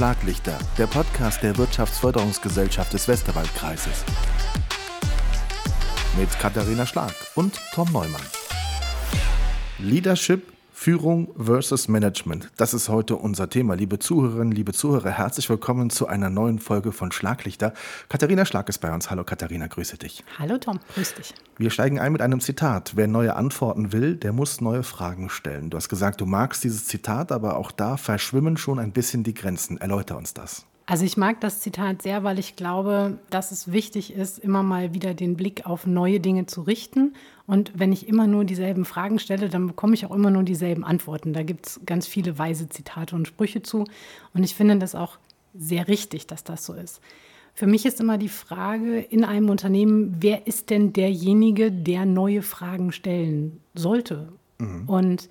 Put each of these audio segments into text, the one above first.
Schlaglichter, der Podcast der Wirtschaftsförderungsgesellschaft des Westerwaldkreises. Mit Katharina Schlag und Tom Neumann. Leadership Führung versus Management. Das ist heute unser Thema. Liebe Zuhörerinnen, liebe Zuhörer, herzlich willkommen zu einer neuen Folge von Schlaglichter. Katharina Schlag ist bei uns. Hallo Katharina, grüße dich. Hallo Tom, grüß dich. Wir steigen ein mit einem Zitat. Wer neue Antworten will, der muss neue Fragen stellen. Du hast gesagt, du magst dieses Zitat, aber auch da verschwimmen schon ein bisschen die Grenzen. Erläuter uns das. Also ich mag das Zitat sehr, weil ich glaube, dass es wichtig ist, immer mal wieder den Blick auf neue Dinge zu richten. Und wenn ich immer nur dieselben Fragen stelle, dann bekomme ich auch immer nur dieselben Antworten. Da gibt es ganz viele weise Zitate und Sprüche zu. Und ich finde das auch sehr richtig, dass das so ist. Für mich ist immer die Frage in einem Unternehmen, wer ist denn derjenige, der neue Fragen stellen sollte? Mhm. Und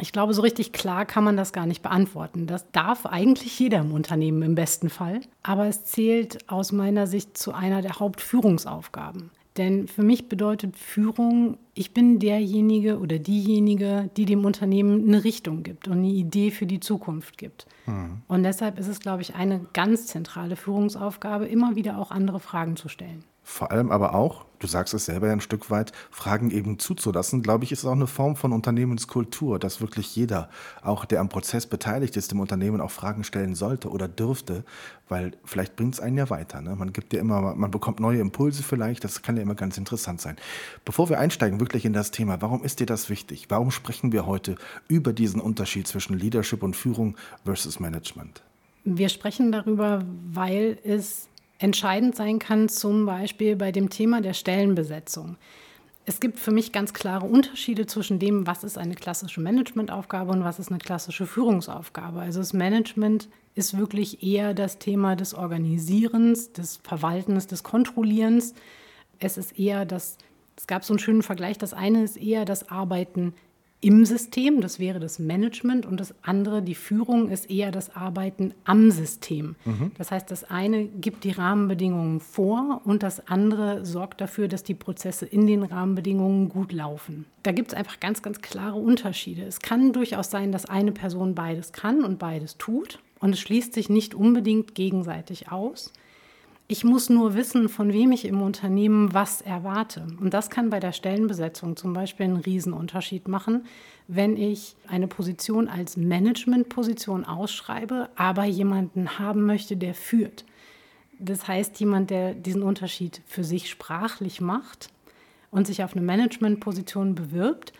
ich glaube, so richtig klar kann man das gar nicht beantworten. Das darf eigentlich jeder im Unternehmen im besten Fall. Aber es zählt aus meiner Sicht zu einer der Hauptführungsaufgaben. Denn für mich bedeutet Führung, ich bin derjenige oder diejenige, die dem Unternehmen eine Richtung gibt und eine Idee für die Zukunft gibt. Mhm. Und deshalb ist es, glaube ich, eine ganz zentrale Führungsaufgabe, immer wieder auch andere Fragen zu stellen. Vor allem aber auch, du sagst es selber ja ein Stück weit, Fragen eben zuzulassen, glaube ich, ist auch eine Form von Unternehmenskultur, dass wirklich jeder, auch der am Prozess beteiligt ist, im Unternehmen auch Fragen stellen sollte oder dürfte, weil vielleicht bringt es einen ja weiter. Ne? Man gibt ja immer, man bekommt neue Impulse vielleicht, das kann ja immer ganz interessant sein. Bevor wir einsteigen wirklich in das Thema, warum ist dir das wichtig? Warum sprechen wir heute über diesen Unterschied zwischen Leadership und Führung versus Management? Wir sprechen darüber, weil es entscheidend sein kann, zum Beispiel bei dem Thema der Stellenbesetzung. Es gibt für mich ganz klare Unterschiede zwischen dem, was ist eine klassische Managementaufgabe und was ist eine klassische Führungsaufgabe. Also das Management ist wirklich eher das Thema des Organisierens, des Verwaltens, des Kontrollierens. Es ist eher das, es gab so einen schönen Vergleich, das eine ist eher das Arbeiten im System, das wäre das Management, und das andere, die Führung, ist eher das Arbeiten am System. Mhm. Das heißt, das eine gibt die Rahmenbedingungen vor und das andere sorgt dafür, dass die Prozesse in den Rahmenbedingungen gut laufen. Da gibt es einfach ganz, ganz klare Unterschiede. Es kann durchaus sein, dass eine Person beides kann und beides tut, und es schließt sich nicht unbedingt gegenseitig aus. Ich muss nur wissen, von wem ich im Unternehmen was erwarte. Und das kann bei der Stellenbesetzung zum Beispiel einen Riesenunterschied machen, wenn ich eine Position als Managementposition ausschreibe, aber jemanden haben möchte, der führt. Das heißt, jemand, der diesen Unterschied für sich sprachlich macht und sich auf eine Managementposition bewirbt,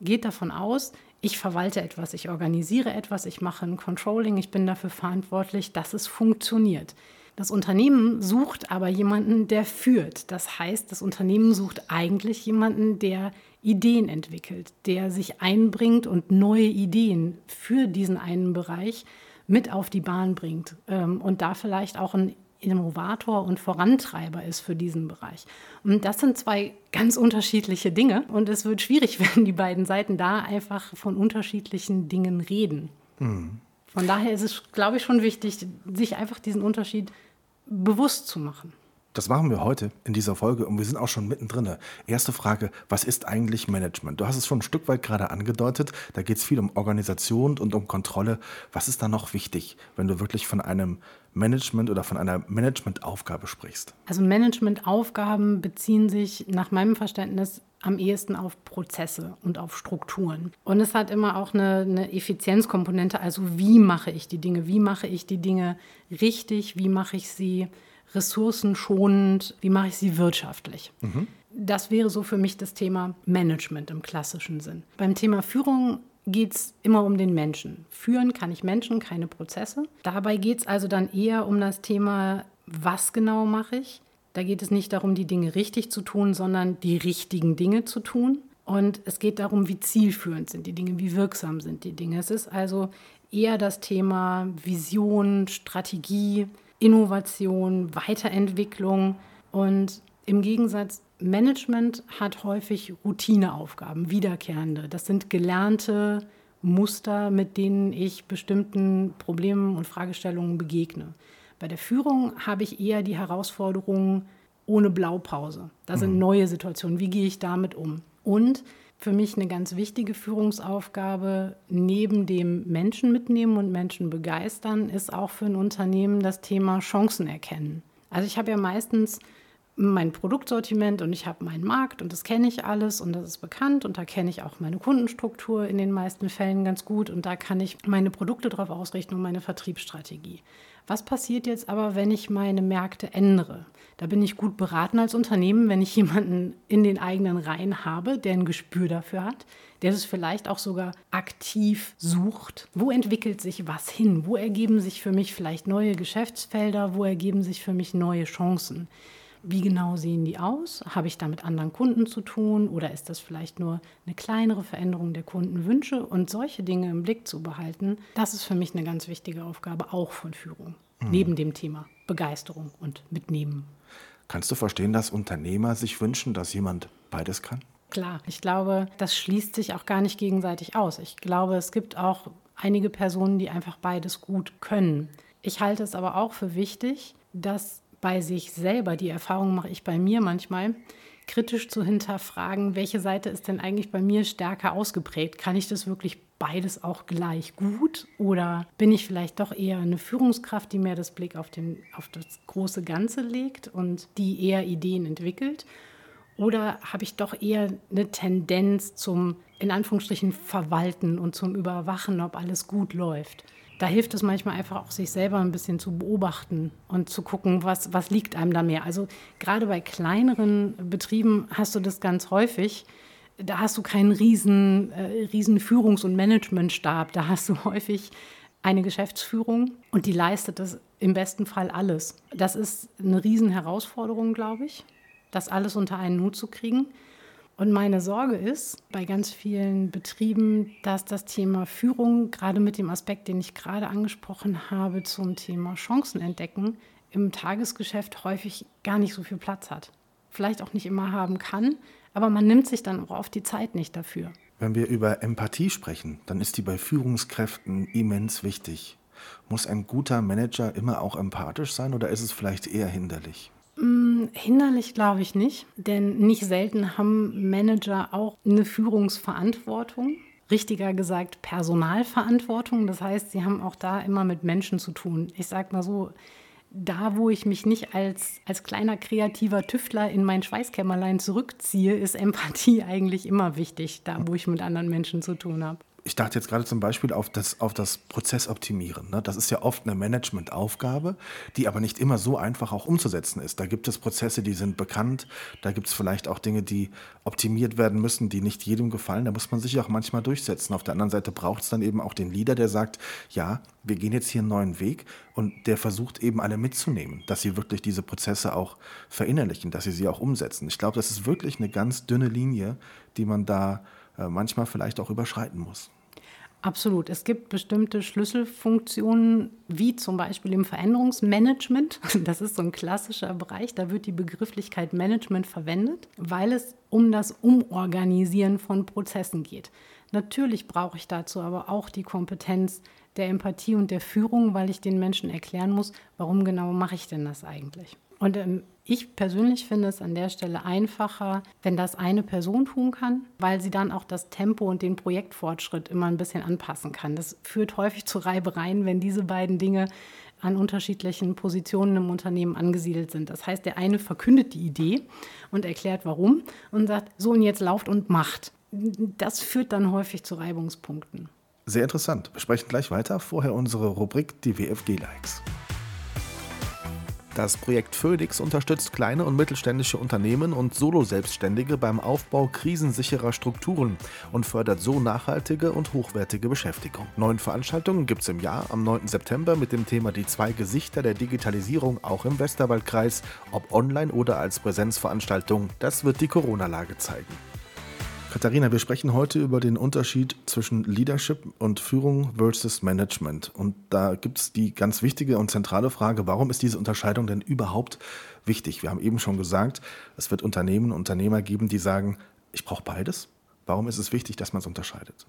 geht davon aus, ich verwalte etwas, ich organisiere etwas, ich mache ein Controlling, ich bin dafür verantwortlich, dass es funktioniert. Das Unternehmen sucht aber jemanden, der führt. Das heißt, das Unternehmen sucht eigentlich jemanden, der Ideen entwickelt, der sich einbringt und neue Ideen für diesen einen Bereich mit auf die Bahn bringt ähm, und da vielleicht auch ein Innovator und Vorantreiber ist für diesen Bereich. Und das sind zwei ganz unterschiedliche Dinge und es wird schwierig, wenn die beiden Seiten da einfach von unterschiedlichen Dingen reden. Mhm. Von daher ist es, glaube ich, schon wichtig, sich einfach diesen Unterschied bewusst zu machen. Das machen wir heute in dieser Folge und wir sind auch schon mittendrin. Erste Frage, was ist eigentlich Management? Du hast es schon ein Stück weit gerade angedeutet, da geht es viel um Organisation und um Kontrolle. Was ist da noch wichtig, wenn du wirklich von einem Management oder von einer Managementaufgabe sprichst? Also Managementaufgaben beziehen sich nach meinem Verständnis am ehesten auf Prozesse und auf Strukturen. Und es hat immer auch eine, eine, Effizienzkomponente, also wie mache ich die Dinge, wie mache ich die Dinge richtig, wie mache ich sie ressourcenschonend, wie mache ich sie wirtschaftlich. Mhm. Das wäre so für mich das Thema Management im klassischen Sinn. Beim Thema Führung geht es immer um den Menschen. Führen kann ich Menschen, keine Prozesse. Dabei geht es also dann eher um das Thema, was genau mache ich. Da geht es nicht darum, die Dinge richtig zu tun, sondern die richtigen Dinge zu tun. Und es geht darum, wie zielführend sind die Dinge, wie wirksam sind die Dinge. Es ist also eher das Thema Vision, Strategie, Innovation, Weiterentwicklung. Und im Gegensatz, Management hat häufig Routineaufgaben, wiederkehrende. Das sind gelernte Muster, mit denen ich bestimmten Problemen und Fragestellungen begegne. Bei der Führung habe ich eher die Herausforderungen ohne Blaupause. Da sind mhm. neue Situationen. Wie gehe ich damit um? Und Für mich eine ganz wichtige Führungsaufgabe neben dem Menschen mitnehmen und Menschen begeistern ist auch für ein Unternehmen das Thema Chancen erkennen. Also ich habe ja meistens mein Produktsortiment und ich habe meinen Markt und das kenne ich alles und das ist bekannt und da kenne ich auch meine Kundenstruktur in den meisten Fällen ganz gut und da kann ich meine Produkte drauf ausrichten und meine Vertriebsstrategie. Was passiert jetzt aber, wenn ich meine Märkte ändere? Da bin ich gut beraten als Unternehmen, wenn ich jemanden in den eigenen Reihen habe, der ein Gespür dafür hat, der es vielleicht auch sogar aktiv sucht. Wo entwickelt sich was hin? Wo ergeben sich für mich vielleicht neue Geschäftsfelder? Wo ergeben sich für mich neue Chancen? Wie genau sehen die aus? Habe ich da mit anderen Kunden zu tun oder ist das vielleicht nur eine kleinere Veränderung der Kundenwünsche? Und solche Dinge im Blick zu behalten, das ist für mich eine ganz wichtige Aufgabe auch von Führung, mhm. neben dem Thema Begeisterung und Mitnehmen. Kannst du verstehen, dass Unternehmer sich wünschen, dass jemand beides kann? Klar, ich glaube, das schließt sich auch gar nicht gegenseitig aus. Ich glaube, es gibt auch einige Personen, die einfach beides gut können. Ich halte es aber auch für wichtig, dass bei sich selber, die Erfahrung mache ich bei mir manchmal, kritisch zu hinterfragen, welche Seite ist denn eigentlich bei mir stärker ausgeprägt? Kann ich das wirklich beides auch gleich gut? Oder bin ich vielleicht doch eher eine Führungskraft, die mehr das Blick auf, den, auf das große Ganze legt und die eher Ideen entwickelt? Oder habe ich doch eher eine Tendenz zum, in Anführungsstrichen, Verwalten und zum Überwachen, ob alles gut läuft? Da hilft es manchmal einfach auch, sich selber ein bisschen zu beobachten und zu gucken, was, was liegt einem da mehr. Also gerade bei kleineren Betrieben hast du das ganz häufig. Da hast du keinen riesen, äh, riesen Führungs- und Managementstab. Da hast du häufig eine Geschäftsführung und die leistet das im besten Fall alles. Das ist eine riesen Herausforderung, glaube ich, das alles unter einen Hut zu kriegen. Und meine Sorge ist bei ganz vielen Betrieben, dass das Thema Führung, gerade mit dem Aspekt, den ich gerade angesprochen habe, zum Thema Chancen entdecken, im Tagesgeschäft häufig gar nicht so viel Platz hat. Vielleicht auch nicht immer haben kann, aber man nimmt sich dann auch oft die Zeit nicht dafür. Wenn wir über Empathie sprechen, dann ist die bei Führungskräften immens wichtig. Muss ein guter Manager immer auch empathisch sein oder ist es vielleicht eher hinderlich? Hinderlich glaube ich nicht, denn nicht selten haben Manager auch eine Führungsverantwortung. Richtiger gesagt Personalverantwortung. Das heißt, sie haben auch da immer mit Menschen zu tun. Ich sage mal so, da, wo ich mich nicht als, als kleiner kreativer Tüftler in mein Schweißkämmerlein zurückziehe, ist Empathie eigentlich immer wichtig, da, wo ich mit anderen Menschen zu tun habe ich dachte jetzt gerade zum Beispiel auf das, auf das Prozessoptimieren. Ne? Das ist ja oft eine Managementaufgabe, die aber nicht immer so einfach auch umzusetzen ist. Da gibt es Prozesse, die sind bekannt. Da gibt es vielleicht auch Dinge, die optimiert werden müssen, die nicht jedem gefallen. Da muss man sich auch manchmal durchsetzen. Auf der anderen Seite braucht es dann eben auch den Leader, der sagt, ja, wir gehen jetzt hier einen neuen Weg und der versucht eben alle mitzunehmen, dass sie wirklich diese Prozesse auch verinnerlichen, dass sie sie auch umsetzen. Ich glaube, das ist wirklich eine ganz dünne Linie, die man da manchmal vielleicht auch überschreiten muss. Absolut. Es gibt bestimmte Schlüsselfunktionen, wie zum Beispiel im Veränderungsmanagement. Das ist so ein klassischer Bereich. Da wird die Begrifflichkeit Management verwendet, weil es um das Umorganisieren von Prozessen geht. Natürlich brauche ich dazu aber auch die Kompetenz der Empathie und der Führung, weil ich den Menschen erklären muss, warum genau mache ich denn das eigentlich. Und ähm, ich persönlich finde es an der Stelle einfacher, wenn das eine Person tun kann, weil sie dann auch das Tempo und den Projektfortschritt immer ein bisschen anpassen kann. Das führt häufig zu Reibereien, wenn diese beiden Dinge an unterschiedlichen Positionen im Unternehmen angesiedelt sind. Das heißt, der eine verkündet die Idee und erklärt warum und sagt, so und jetzt lauft und macht. Das führt dann häufig zu Reibungspunkten. Sehr interessant. Wir sprechen gleich weiter. Vorher unsere Rubrik die WFG-Likes. Das Projekt Phoenix unterstützt kleine und mittelständische Unternehmen und Solo-Selbstständige beim Aufbau krisensicherer Strukturen und fördert so nachhaltige und hochwertige Beschäftigung. Neun Veranstaltungen gibt es im Jahr am 9. September mit dem Thema Die zwei Gesichter der Digitalisierung auch im Westerwaldkreis, ob online oder als Präsenzveranstaltung. Das wird die Corona-Lage zeigen. Katharina, wir sprechen heute über den Unterschied zwischen Leadership und Führung versus Management. Und da gibt es die ganz wichtige und zentrale Frage, warum ist diese Unterscheidung denn überhaupt wichtig? Wir haben eben schon gesagt, es wird Unternehmen, Unternehmer geben, die sagen, ich brauche beides. Warum ist es wichtig, dass man es unterscheidet?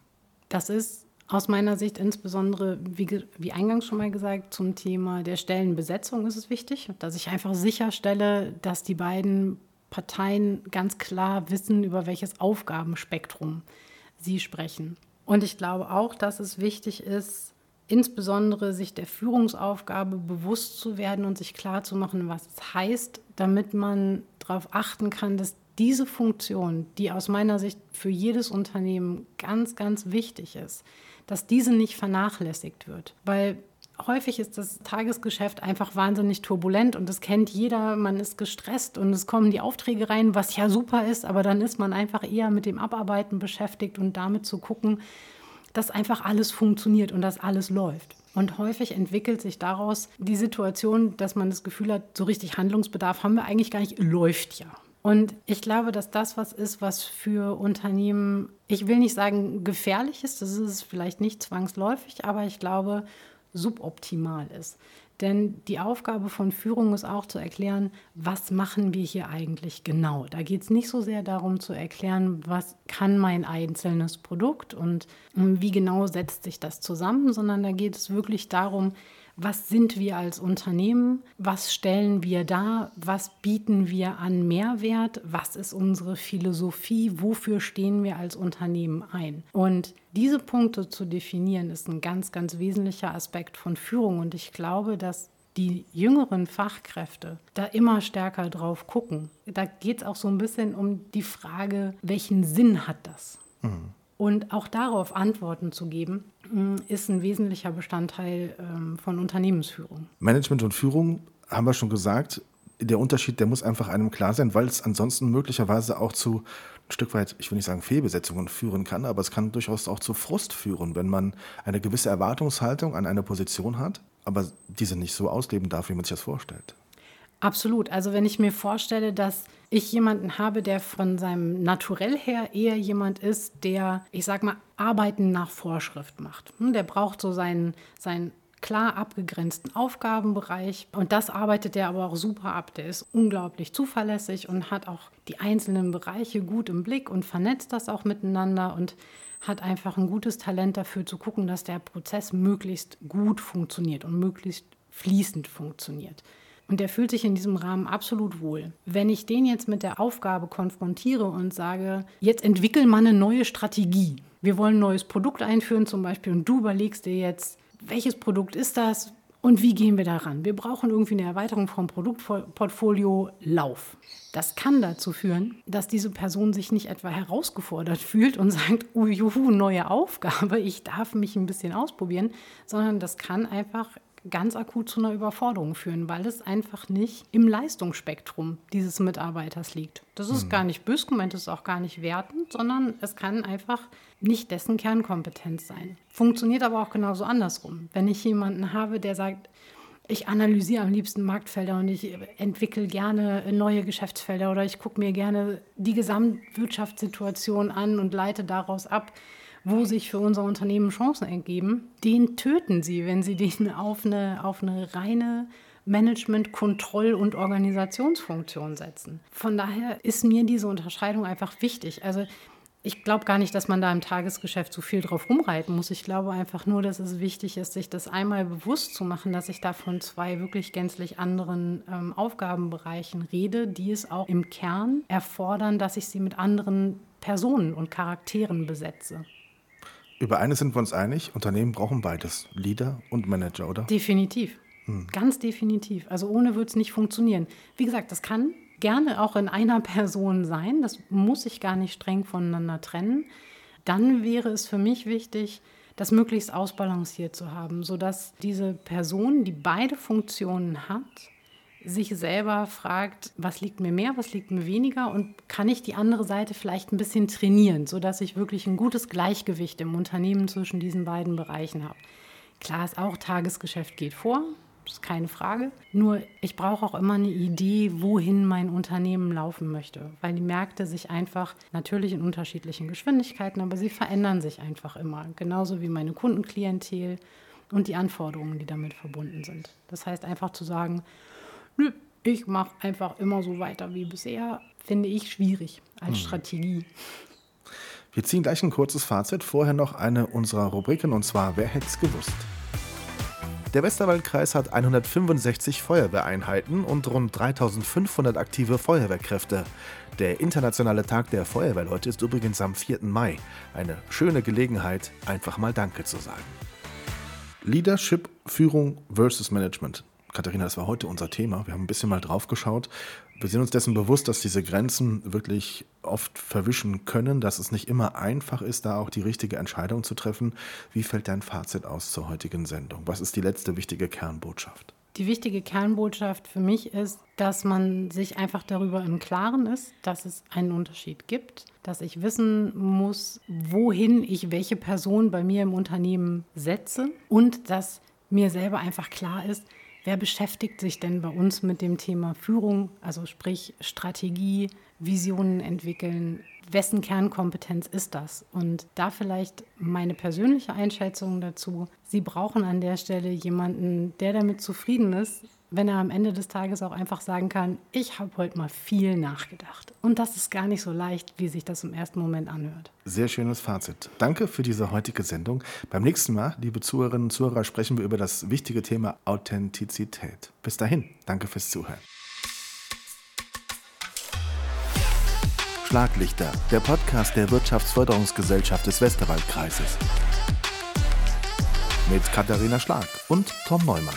Das ist aus meiner Sicht insbesondere, wie, wie, eingangs schon mal gesagt, zum Thema der Stellenbesetzung ist es wichtig, dass ich einfach sicherstelle, dass die beiden Parteien ganz klar wissen, über welches Aufgabenspektrum sie sprechen. Und ich glaube auch, dass es wichtig ist, insbesondere sich der Führungsaufgabe bewusst zu werden und sich klar zu machen, was es heißt, damit man darauf achten kann, dass diese Funktion, die aus meiner Sicht für jedes Unternehmen ganz, ganz wichtig ist, dass diese nicht vernachlässigt wird. Weil häufig ist das Tagesgeschäft einfach wahnsinnig turbulent und das kennt jeder. Man ist gestresst und es kommen die Aufträge rein, was ja super ist, aber dann ist man einfach eher mit dem Abarbeiten beschäftigt und damit zu gucken, dass einfach alles funktioniert und dass alles läuft. Und häufig entwickelt sich daraus die Situation, dass man das Gefühl hat, so richtig Handlungsbedarf haben wir eigentlich gar nicht, läuft ja. Und ich glaube, dass das was ist, was für Unternehmen, ich will nicht sagen gefährlich ist, das ist es vielleicht nicht zwangsläufig, aber ich glaube, suboptimal ist. Denn die Aufgabe von Führung ist auch zu erklären, was machen wir hier eigentlich genau. Da geht es nicht so sehr darum zu erklären, was kann mein einzelnes Produkt und wie genau setzt sich das zusammen, sondern da geht es wirklich darum, was sind wir als Unternehmen, was stellen wir dar, was bieten wir an Mehrwert, was ist unsere Philosophie, wofür stehen wir als Unternehmen ein. Und diese Punkte zu definieren, ist ein ganz, ganz wesentlicher Aspekt von Führung. Und ich glaube, dass die jüngeren Fachkräfte da immer stärker drauf gucken. Da geht es auch so ein bisschen um die Frage, welchen Sinn hat das? Mhm. Und auch darauf Antworten zu geben, ist ein wesentlicher Bestandteil ähm, von Unternehmensführung. Management und Führung, haben wir schon gesagt, der Unterschied, der muss einfach einem klar sein, weil es ansonsten möglicherweise auch zu ein Stück weit, ich will nicht sagen Fehlbesetzungen führen kann, aber es kann durchaus auch zu Frust führen, wenn man eine gewisse Erwartungshaltung an eine Position hat, aber diese nicht so ausleben darf, wie man sich das vorstellt. Absolut. Also wenn ich mir vorstelle, dass ich jemanden habe, der von seinem Naturell her eher jemand ist, der, ich sag mal, Arbeiten nach Vorschrift macht. Hm, der braucht so seinen, seinen klar abgegrenzten Aufgabenbereich und das arbeitet er aber auch super ab. Der ist unglaublich zuverlässig und hat auch die einzelnen Bereiche gut im Blick und vernetzt das auch miteinander und hat einfach ein gutes Talent dafür zu gucken, dass der Prozess möglichst gut funktioniert und möglichst fließend funktioniert. Und der fühlt sich in diesem Rahmen absolut wohl. Wenn ich den jetzt mit der Aufgabe konfrontiere und sage, jetzt entwickel mal eine neue Strategie. Wir wollen ein neues Produkt einführen zum Beispiel und du überlegst dir jetzt, welches Produkt ist das und wie gehen wir daran? Wir brauchen irgendwie eine Erweiterung vom Produktportfolio Lauf. Das kann dazu führen, dass diese Person sich nicht etwa herausgefordert fühlt und sagt, oh, juhu, neue Aufgabe, ich darf mich ein bisschen ausprobieren, sondern das kann einfach ganz akut zu einer Überforderung führen, weil es einfach nicht im Leistungsspektrum dieses Mitarbeiters liegt. Das ist mhm. gar nicht bös gemeint, das ist auch gar nicht wertend, sondern es kann einfach nicht dessen Kernkompetenz sein. Funktioniert aber auch genauso andersrum. Wenn ich jemanden habe, der sagt, ich analysiere am liebsten Marktfelder und ich entwickle gerne neue Geschäftsfelder oder ich gucke mir gerne die Gesamtwirtschaftssituation an und leite daraus ab, wo sich für unser Unternehmen Chancen ergeben, den töten sie, wenn sie den auf eine, auf eine reine Management-, Kontroll- und Organisationsfunktion setzen. Von daher ist mir diese Unterscheidung einfach wichtig. Also ich glaube gar nicht, dass man da im Tagesgeschäft so viel drauf rumreiten muss. Ich glaube einfach nur, dass es wichtig ist, sich das einmal bewusst zu machen, dass ich da von zwei wirklich gänzlich anderen ähm, Aufgabenbereichen rede, die es auch im Kern erfordern, dass ich sie mit anderen Personen und Charakteren besetze. Über eines sind wir uns einig, Unternehmen brauchen beides, Leader und Manager, oder? Definitiv. Hm. Ganz definitiv. Also ohne wird es nicht funktionieren. Wie gesagt, das kann gerne auch in einer Person sein. Das muss sich gar nicht streng voneinander trennen. Dann wäre es für mich wichtig, das möglichst ausbalanciert zu haben, sodass diese Person, die beide Funktionen hat, sich selber fragt, was liegt mir mehr, was liegt mir weniger und kann ich die andere Seite vielleicht ein bisschen trainieren, sodass ich wirklich ein gutes Gleichgewicht im Unternehmen zwischen diesen beiden Bereichen habe. Klar ist auch, Tagesgeschäft geht vor, ist keine Frage. Nur ich brauche auch immer eine Idee, wohin mein Unternehmen laufen möchte, weil die Märkte sich einfach natürlich in unterschiedlichen Geschwindigkeiten, aber sie verändern sich einfach immer, genauso wie meine Kundenklientel und die Anforderungen, die damit verbunden sind. Das heißt einfach zu sagen, nö, ich mache einfach immer so weiter wie bisher, finde ich schwierig als hm. Strategie. Wir ziehen gleich ein kurzes Fazit, vorher noch eine unserer Rubriken und zwar Wer hätte es gewusst? Der Westerwaldkreis hat 165 Feuerwehreinheiten und rund 3500 aktive Feuerwehrkräfte. Der internationale Tag der Feuerwehrleute ist übrigens am 4. Mai. Eine schöne Gelegenheit, einfach mal Danke zu sagen. Leadership, Führung versus Management. Katharina, das war heute unser Thema. Wir haben ein bisschen mal drauf geschaut. Wir sind uns dessen bewusst, dass diese Grenzen wirklich oft verwischen können, dass es nicht immer einfach ist, da auch die richtige Entscheidung zu treffen. Wie fällt dein Fazit aus zur heutigen Sendung? Was ist die letzte wichtige Kernbotschaft? Die wichtige Kernbotschaft für mich ist, dass man sich einfach darüber im Klaren ist, dass es einen Unterschied gibt, dass ich wissen muss, wohin ich welche Person bei mir im Unternehmen setze und dass mir selber einfach klar ist, Wer beschäftigt sich denn bei uns mit dem Thema Führung, also sprich Strategie, Visionen entwickeln? Wessen Kernkompetenz ist das? Und da vielleicht meine persönliche Einschätzung dazu. Sie brauchen an der Stelle jemanden, der damit zufrieden ist, wenn er am Ende des Tages auch einfach sagen kann, ich habe heute mal viel nachgedacht. Und das ist gar nicht so leicht, wie sich das im ersten Moment anhört. Sehr schönes Fazit. Danke für diese heutige Sendung. Beim nächsten Mal, liebe Zuhörerinnen und Zuhörer, sprechen wir über das wichtige Thema Authentizität. Bis dahin, danke fürs Zuhören. Schlaglichter, der Podcast der Wirtschaftsförderungsgesellschaft des Westerwaldkreises. Mit Katharina Schlag und Tom Neumann.